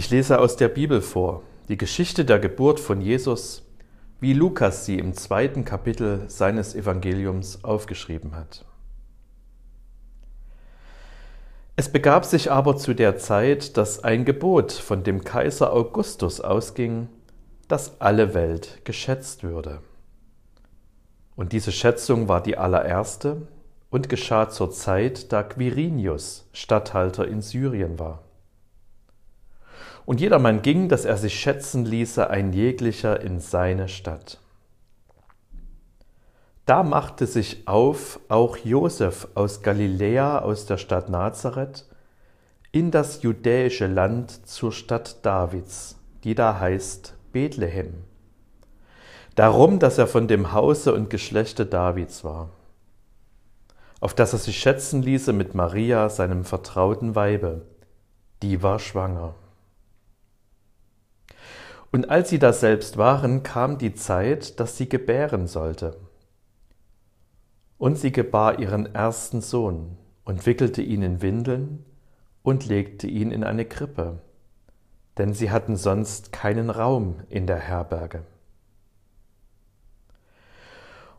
Ich lese aus der Bibel vor die Geschichte der Geburt von Jesus, wie Lukas sie im zweiten Kapitel seines Evangeliums aufgeschrieben hat. Es begab sich aber zu der Zeit, dass ein Gebot von dem Kaiser Augustus ausging, dass alle Welt geschätzt würde. Und diese Schätzung war die allererste und geschah zur Zeit, da Quirinius Statthalter in Syrien war. Und jedermann ging, dass er sich schätzen ließe, ein jeglicher in seine Stadt. Da machte sich auf auch Josef aus Galiläa, aus der Stadt Nazareth, in das judäische Land zur Stadt Davids, die da heißt Bethlehem. Darum, dass er von dem Hause und Geschlechte Davids war, auf das er sich schätzen ließe mit Maria, seinem vertrauten Weibe, die war schwanger. Und als sie da selbst waren, kam die Zeit, dass sie gebären sollte. Und sie gebar ihren ersten Sohn und wickelte ihn in Windeln und legte ihn in eine Krippe, denn sie hatten sonst keinen Raum in der Herberge.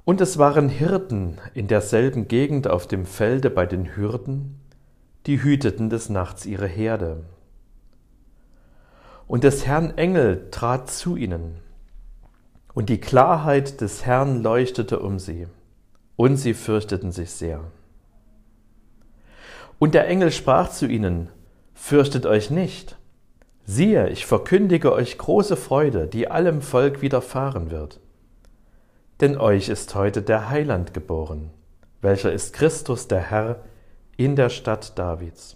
Und es waren Hirten in derselben Gegend auf dem Felde bei den Hürden, die hüteten des Nachts ihre Herde. Und des Herrn Engel trat zu ihnen, und die Klarheit des Herrn leuchtete um sie, und sie fürchteten sich sehr. Und der Engel sprach zu ihnen, Fürchtet euch nicht, siehe, ich verkündige euch große Freude, die allem Volk widerfahren wird. Denn euch ist heute der Heiland geboren, welcher ist Christus der Herr in der Stadt Davids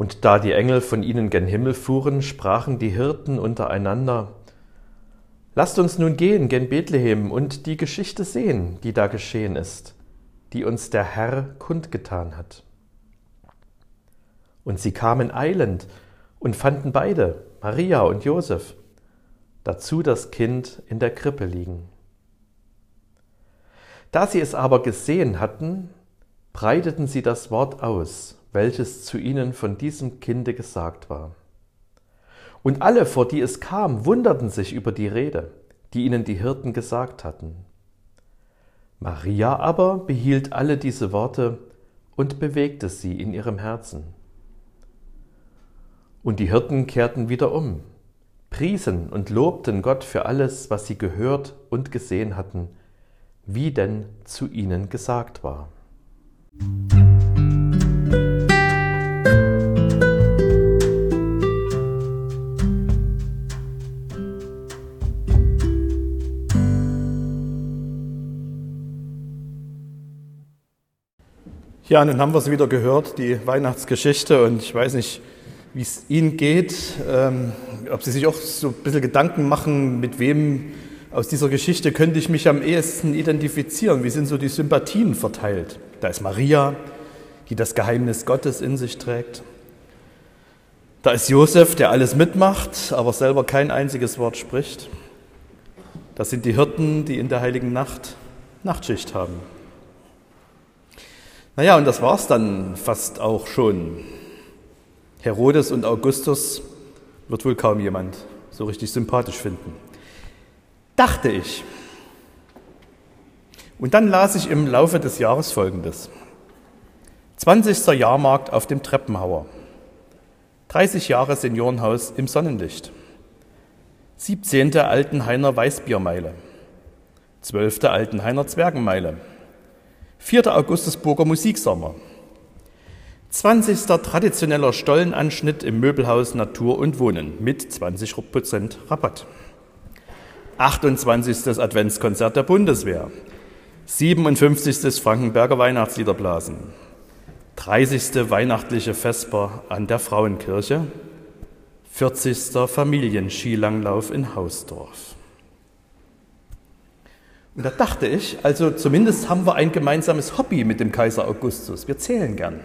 Und da die Engel von ihnen gen Himmel fuhren, sprachen die Hirten untereinander, Lasst uns nun gehen gen Bethlehem und die Geschichte sehen, die da geschehen ist, die uns der Herr kundgetan hat. Und sie kamen eilend und fanden beide, Maria und Josef, dazu das Kind in der Krippe liegen. Da sie es aber gesehen hatten, breiteten sie das Wort aus, welches zu ihnen von diesem Kinde gesagt war. Und alle, vor die es kam, wunderten sich über die Rede, die ihnen die Hirten gesagt hatten. Maria aber behielt alle diese Worte und bewegte sie in ihrem Herzen. Und die Hirten kehrten wieder um, priesen und lobten Gott für alles, was sie gehört und gesehen hatten, wie denn zu ihnen gesagt war. Ja, nun haben wir es wieder gehört, die Weihnachtsgeschichte. Und ich weiß nicht, wie es Ihnen geht, ähm, ob Sie sich auch so ein bisschen Gedanken machen, mit wem aus dieser Geschichte könnte ich mich am ehesten identifizieren. Wie sind so die Sympathien verteilt? Da ist Maria, die das Geheimnis Gottes in sich trägt. Da ist Josef, der alles mitmacht, aber selber kein einziges Wort spricht. Das sind die Hirten, die in der heiligen Nacht Nachtschicht haben. Naja, und das war es dann fast auch schon. Herodes und Augustus wird wohl kaum jemand so richtig sympathisch finden. Dachte ich. Und dann las ich im Laufe des Jahres Folgendes. 20. Jahrmarkt auf dem Treppenhauer. 30 Jahre Seniorenhaus im Sonnenlicht. 17. Altenhainer Weißbiermeile. 12. Altenhainer Zwergenmeile. 4. Augustusburger Musiksommer. 20. traditioneller Stollenanschnitt im Möbelhaus Natur und Wohnen mit 20% Rabatt. 28. Adventskonzert der Bundeswehr. 57. Frankenberger Weihnachtsliederblasen. 30. weihnachtliche Vesper an der Frauenkirche. 40. Familienskilanglauf in Hausdorf. Und da dachte ich, also zumindest haben wir ein gemeinsames Hobby mit dem Kaiser Augustus. Wir zählen gern.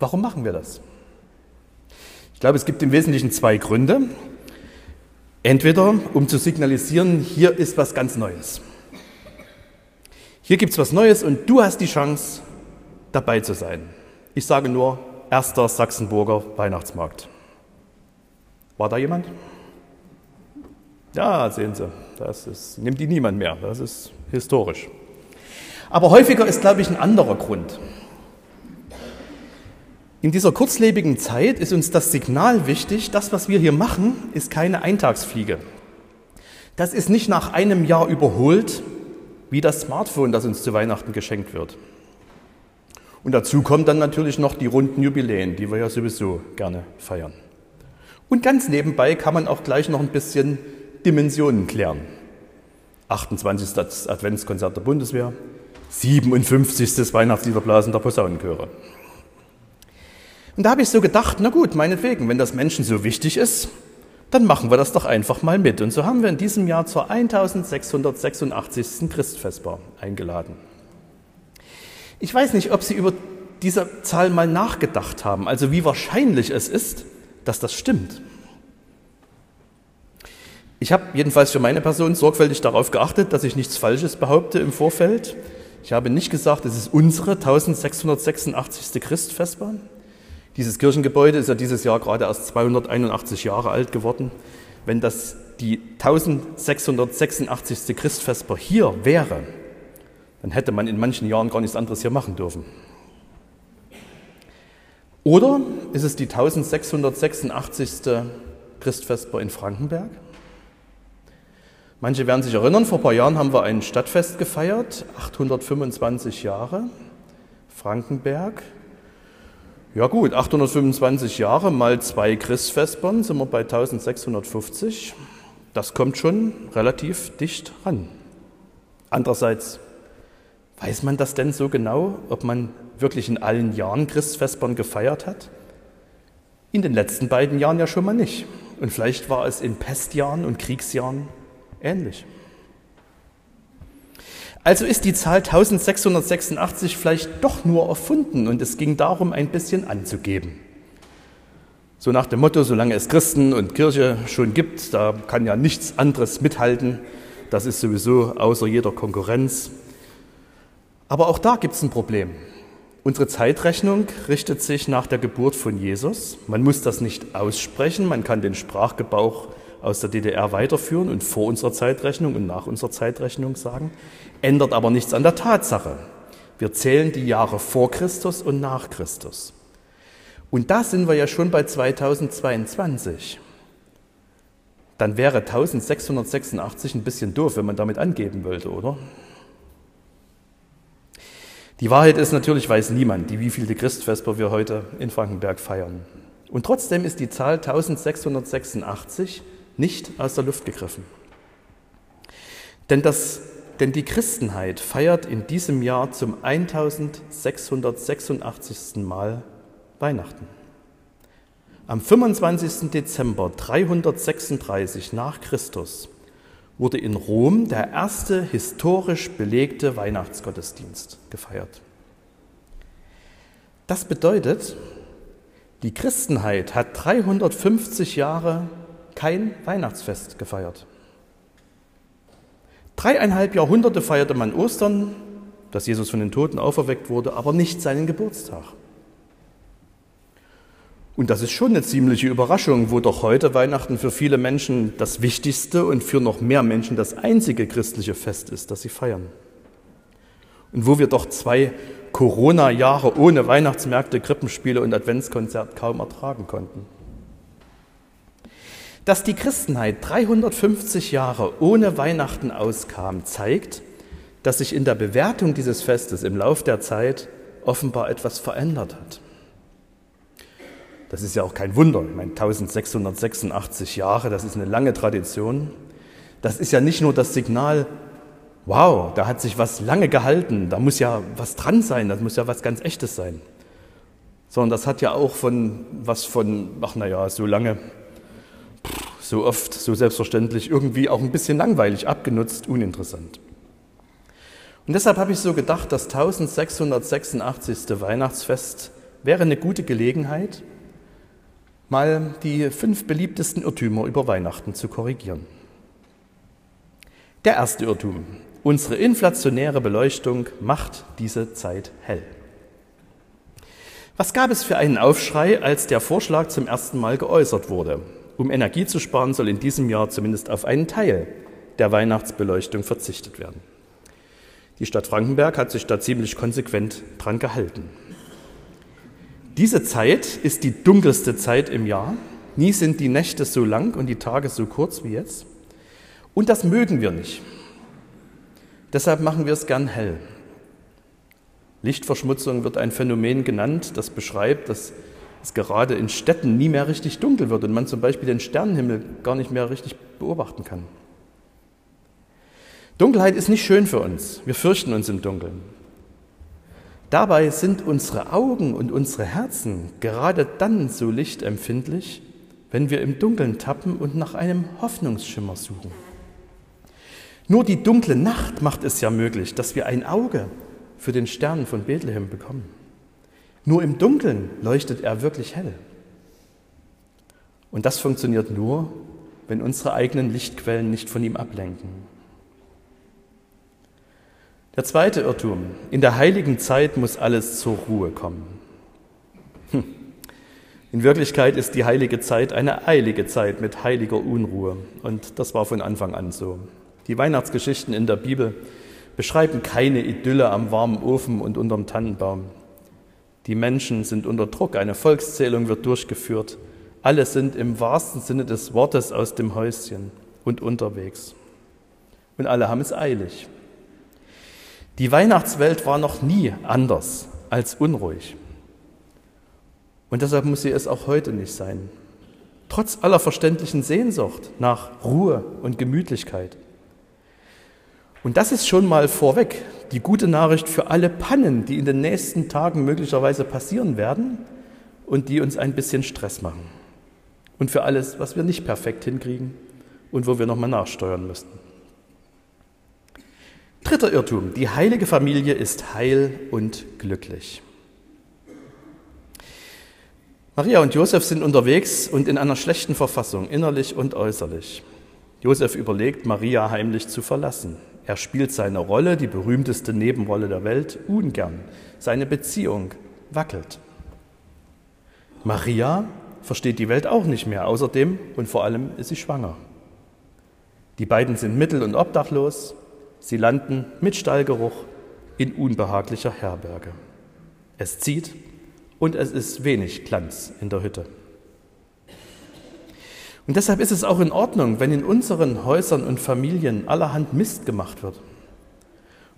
Warum machen wir das? Ich glaube, es gibt im Wesentlichen zwei Gründe. Entweder, um zu signalisieren, hier ist was ganz Neues. Hier gibt es was Neues und du hast die Chance, dabei zu sein. Ich sage nur, erster Sachsenburger Weihnachtsmarkt. War da jemand? Ja, sehen Sie, das ist, nimmt die niemand mehr, das ist historisch. Aber häufiger ist, glaube ich, ein anderer Grund. In dieser kurzlebigen Zeit ist uns das Signal wichtig, das, was wir hier machen, ist keine Eintagsfliege. Das ist nicht nach einem Jahr überholt, wie das Smartphone, das uns zu Weihnachten geschenkt wird. Und dazu kommen dann natürlich noch die runden Jubiläen, die wir ja sowieso gerne feiern. Und ganz nebenbei kann man auch gleich noch ein bisschen Dimensionen klären. 28. Adventskonzert der Bundeswehr, 57. Weihnachtsliederblasen der Posaunenchöre. Und da habe ich so gedacht, na gut, meinetwegen, wenn das Menschen so wichtig ist, dann machen wir das doch einfach mal mit. Und so haben wir in diesem Jahr zur 1686. Christfestbar eingeladen. Ich weiß nicht, ob Sie über diese Zahl mal nachgedacht haben, also wie wahrscheinlich es ist, dass das stimmt. Ich habe jedenfalls für meine Person sorgfältig darauf geachtet, dass ich nichts Falsches behaupte im Vorfeld. Ich habe nicht gesagt, es ist unsere 1686. Christfestbahn. Dieses Kirchengebäude ist ja dieses Jahr gerade erst 281 Jahre alt geworden. Wenn das die 1686. Christfesper hier wäre, dann hätte man in manchen Jahren gar nichts anderes hier machen dürfen. Oder ist es die 1686. Christfesper in Frankenberg? Manche werden sich erinnern, vor ein paar Jahren haben wir ein Stadtfest gefeiert, 825 Jahre, Frankenberg. Ja gut, 825 Jahre mal zwei Christfestern sind wir bei 1650. Das kommt schon relativ dicht ran. Andererseits, weiß man das denn so genau, ob man wirklich in allen Jahren Christfestern gefeiert hat? In den letzten beiden Jahren ja schon mal nicht. Und vielleicht war es in Pestjahren und Kriegsjahren ähnlich. Also ist die Zahl 1686 vielleicht doch nur erfunden und es ging darum, ein bisschen anzugeben. So nach dem Motto, solange es Christen und Kirche schon gibt, da kann ja nichts anderes mithalten. Das ist sowieso außer jeder Konkurrenz. Aber auch da gibt es ein Problem. Unsere Zeitrechnung richtet sich nach der Geburt von Jesus. Man muss das nicht aussprechen, man kann den Sprachgebrauch aus der DDR weiterführen und vor unserer Zeitrechnung und nach unserer Zeitrechnung sagen, ändert aber nichts an der Tatsache. Wir zählen die Jahre vor Christus und nach Christus. Und da sind wir ja schon bei 2022. Dann wäre 1686 ein bisschen doof, wenn man damit angeben wollte, oder? Die Wahrheit ist natürlich, weiß niemand, die wievielte Christvesper wir heute in Frankenberg feiern. Und trotzdem ist die Zahl 1686 nicht aus der Luft gegriffen. Denn, das, denn die Christenheit feiert in diesem Jahr zum 1686. Mal Weihnachten. Am 25. Dezember 336 nach Christus wurde in Rom der erste historisch belegte Weihnachtsgottesdienst gefeiert. Das bedeutet, die Christenheit hat 350 Jahre kein Weihnachtsfest gefeiert. Dreieinhalb Jahrhunderte feierte man Ostern, dass Jesus von den Toten auferweckt wurde, aber nicht seinen Geburtstag. Und das ist schon eine ziemliche Überraschung, wo doch heute Weihnachten für viele Menschen das wichtigste und für noch mehr Menschen das einzige christliche Fest ist, das sie feiern. Und wo wir doch zwei Corona-Jahre ohne Weihnachtsmärkte, Krippenspiele und Adventskonzert kaum ertragen konnten. Dass die Christenheit 350 Jahre ohne Weihnachten auskam, zeigt, dass sich in der Bewertung dieses Festes im Lauf der Zeit offenbar etwas verändert hat. Das ist ja auch kein Wunder. Ich meine, 1686 Jahre, das ist eine lange Tradition. Das ist ja nicht nur das Signal, wow, da hat sich was lange gehalten, da muss ja was dran sein, das muss ja was ganz Echtes sein. sondern das hat ja auch von was von, ach naja, so lange, so oft, so selbstverständlich, irgendwie auch ein bisschen langweilig, abgenutzt, uninteressant. Und deshalb habe ich so gedacht, das 1686. Weihnachtsfest wäre eine gute Gelegenheit, mal die fünf beliebtesten Irrtümer über Weihnachten zu korrigieren. Der erste Irrtum. Unsere inflationäre Beleuchtung macht diese Zeit hell. Was gab es für einen Aufschrei, als der Vorschlag zum ersten Mal geäußert wurde? Um Energie zu sparen, soll in diesem Jahr zumindest auf einen Teil der Weihnachtsbeleuchtung verzichtet werden. Die Stadt Frankenberg hat sich da ziemlich konsequent dran gehalten. Diese Zeit ist die dunkelste Zeit im Jahr. Nie sind die Nächte so lang und die Tage so kurz wie jetzt. Und das mögen wir nicht. Deshalb machen wir es gern hell. Lichtverschmutzung wird ein Phänomen genannt, das beschreibt, dass es gerade in Städten nie mehr richtig dunkel wird und man zum Beispiel den Sternenhimmel gar nicht mehr richtig beobachten kann. Dunkelheit ist nicht schön für uns. Wir fürchten uns im Dunkeln. Dabei sind unsere Augen und unsere Herzen gerade dann so lichtempfindlich, wenn wir im Dunkeln tappen und nach einem Hoffnungsschimmer suchen. Nur die dunkle Nacht macht es ja möglich, dass wir ein Auge für den Stern von Bethlehem bekommen. Nur im Dunkeln leuchtet er wirklich hell. Und das funktioniert nur, wenn unsere eigenen Lichtquellen nicht von ihm ablenken. Der zweite Irrtum. In der heiligen Zeit muss alles zur Ruhe kommen. Hm. In Wirklichkeit ist die heilige Zeit eine eilige Zeit mit heiliger Unruhe. Und das war von Anfang an so. Die Weihnachtsgeschichten in der Bibel beschreiben keine Idylle am warmen Ofen und unterm Tannenbaum. Die Menschen sind unter Druck, eine Volkszählung wird durchgeführt. Alle sind im wahrsten Sinne des Wortes aus dem Häuschen und unterwegs. Und alle haben es eilig. Die Weihnachtswelt war noch nie anders als unruhig. Und deshalb muss sie es auch heute nicht sein. Trotz aller verständlichen Sehnsucht nach Ruhe und Gemütlichkeit. Und das ist schon mal vorweg die gute Nachricht für alle Pannen, die in den nächsten Tagen möglicherweise passieren werden und die uns ein bisschen Stress machen. Und für alles, was wir nicht perfekt hinkriegen und wo wir nochmal nachsteuern müssten. Dritter Irrtum. Die heilige Familie ist heil und glücklich. Maria und Josef sind unterwegs und in einer schlechten Verfassung, innerlich und äußerlich. Josef überlegt, Maria heimlich zu verlassen. Er spielt seine Rolle, die berühmteste Nebenrolle der Welt, ungern. Seine Beziehung wackelt. Maria versteht die Welt auch nicht mehr. Außerdem und vor allem ist sie schwanger. Die beiden sind mittel- und obdachlos. Sie landen mit Stallgeruch in unbehaglicher Herberge. Es zieht und es ist wenig Glanz in der Hütte. Und deshalb ist es auch in Ordnung, wenn in unseren Häusern und Familien allerhand Mist gemacht wird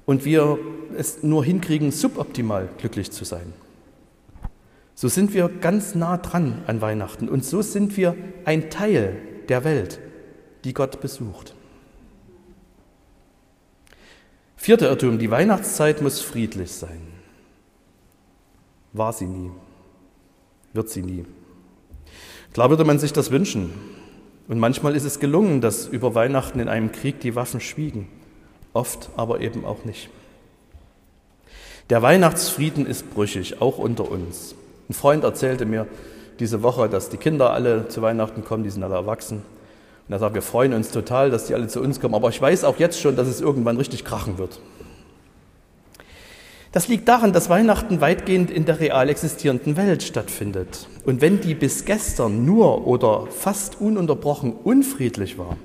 und wir es nur hinkriegen, suboptimal glücklich zu sein. So sind wir ganz nah dran an Weihnachten und so sind wir ein Teil der Welt, die Gott besucht. Vierter Irrtum, die Weihnachtszeit muss friedlich sein. War sie nie, wird sie nie. Klar würde man sich das wünschen. Und manchmal ist es gelungen, dass über Weihnachten in einem Krieg die Waffen schwiegen, oft aber eben auch nicht. Der Weihnachtsfrieden ist brüchig, auch unter uns. Ein Freund erzählte mir diese Woche, dass die Kinder alle zu Weihnachten kommen, die sind alle erwachsen. Und er sagt, wir freuen uns total, dass die alle zu uns kommen, aber ich weiß auch jetzt schon, dass es irgendwann richtig krachen wird. Das liegt daran, dass Weihnachten weitgehend in der real existierenden Welt stattfindet. Und wenn die bis gestern nur oder fast ununterbrochen unfriedlich war,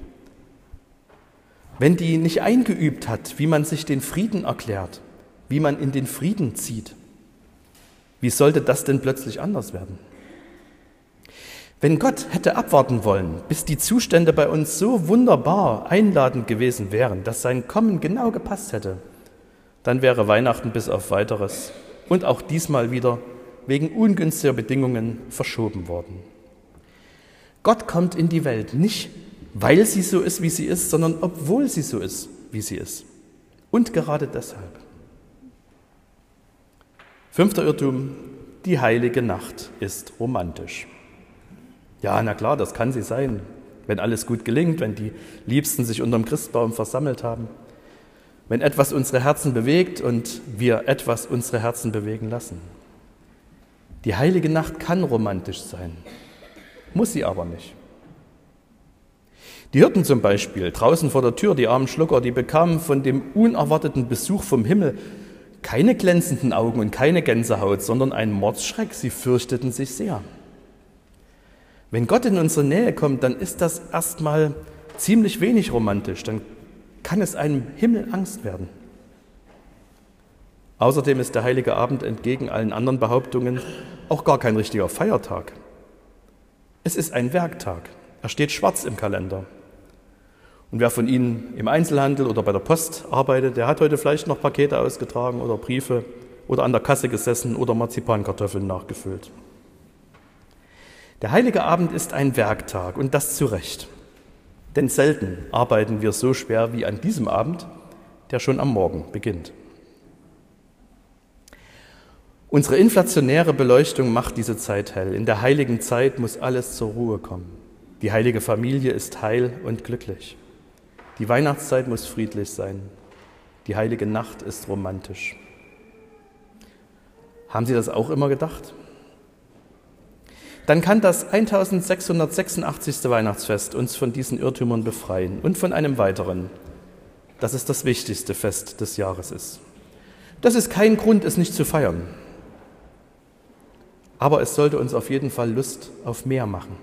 wenn die nicht eingeübt hat, wie man sich den Frieden erklärt, wie man in den Frieden zieht, wie sollte das denn plötzlich anders werden? Wenn Gott hätte abwarten wollen, bis die Zustände bei uns so wunderbar einladend gewesen wären, dass sein Kommen genau gepasst hätte, dann wäre Weihnachten bis auf weiteres und auch diesmal wieder wegen ungünstiger Bedingungen verschoben worden. Gott kommt in die Welt nicht, weil sie so ist, wie sie ist, sondern obwohl sie so ist, wie sie ist. Und gerade deshalb. Fünfter Irrtum, die heilige Nacht ist romantisch. Ja, na klar, das kann sie sein, wenn alles gut gelingt, wenn die Liebsten sich unterm Christbaum versammelt haben, wenn etwas unsere Herzen bewegt und wir etwas unsere Herzen bewegen lassen. Die heilige Nacht kann romantisch sein, muss sie aber nicht. Die Hirten zum Beispiel, draußen vor der Tür, die armen Schlucker, die bekamen von dem unerwarteten Besuch vom Himmel keine glänzenden Augen und keine Gänsehaut, sondern einen Mordsschreck. Sie fürchteten sich sehr. Wenn Gott in unsere Nähe kommt, dann ist das erstmal ziemlich wenig romantisch. Dann kann es einem Himmel Angst werden. Außerdem ist der heilige Abend entgegen allen anderen Behauptungen auch gar kein richtiger Feiertag. Es ist ein Werktag. Er steht schwarz im Kalender. Und wer von Ihnen im Einzelhandel oder bei der Post arbeitet, der hat heute vielleicht noch Pakete ausgetragen oder Briefe oder an der Kasse gesessen oder Marzipankartoffeln nachgefüllt. Der heilige Abend ist ein Werktag und das zu Recht. Denn selten arbeiten wir so schwer wie an diesem Abend, der schon am Morgen beginnt. Unsere inflationäre Beleuchtung macht diese Zeit hell. In der heiligen Zeit muss alles zur Ruhe kommen. Die heilige Familie ist heil und glücklich. Die Weihnachtszeit muss friedlich sein. Die heilige Nacht ist romantisch. Haben Sie das auch immer gedacht? Dann kann das 1686. Weihnachtsfest uns von diesen Irrtümern befreien und von einem weiteren, dass es das wichtigste Fest des Jahres ist. Das ist kein Grund, es nicht zu feiern. Aber es sollte uns auf jeden Fall Lust auf mehr machen.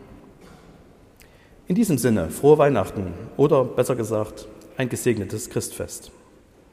In diesem Sinne, frohe Weihnachten oder besser gesagt, ein gesegnetes Christfest.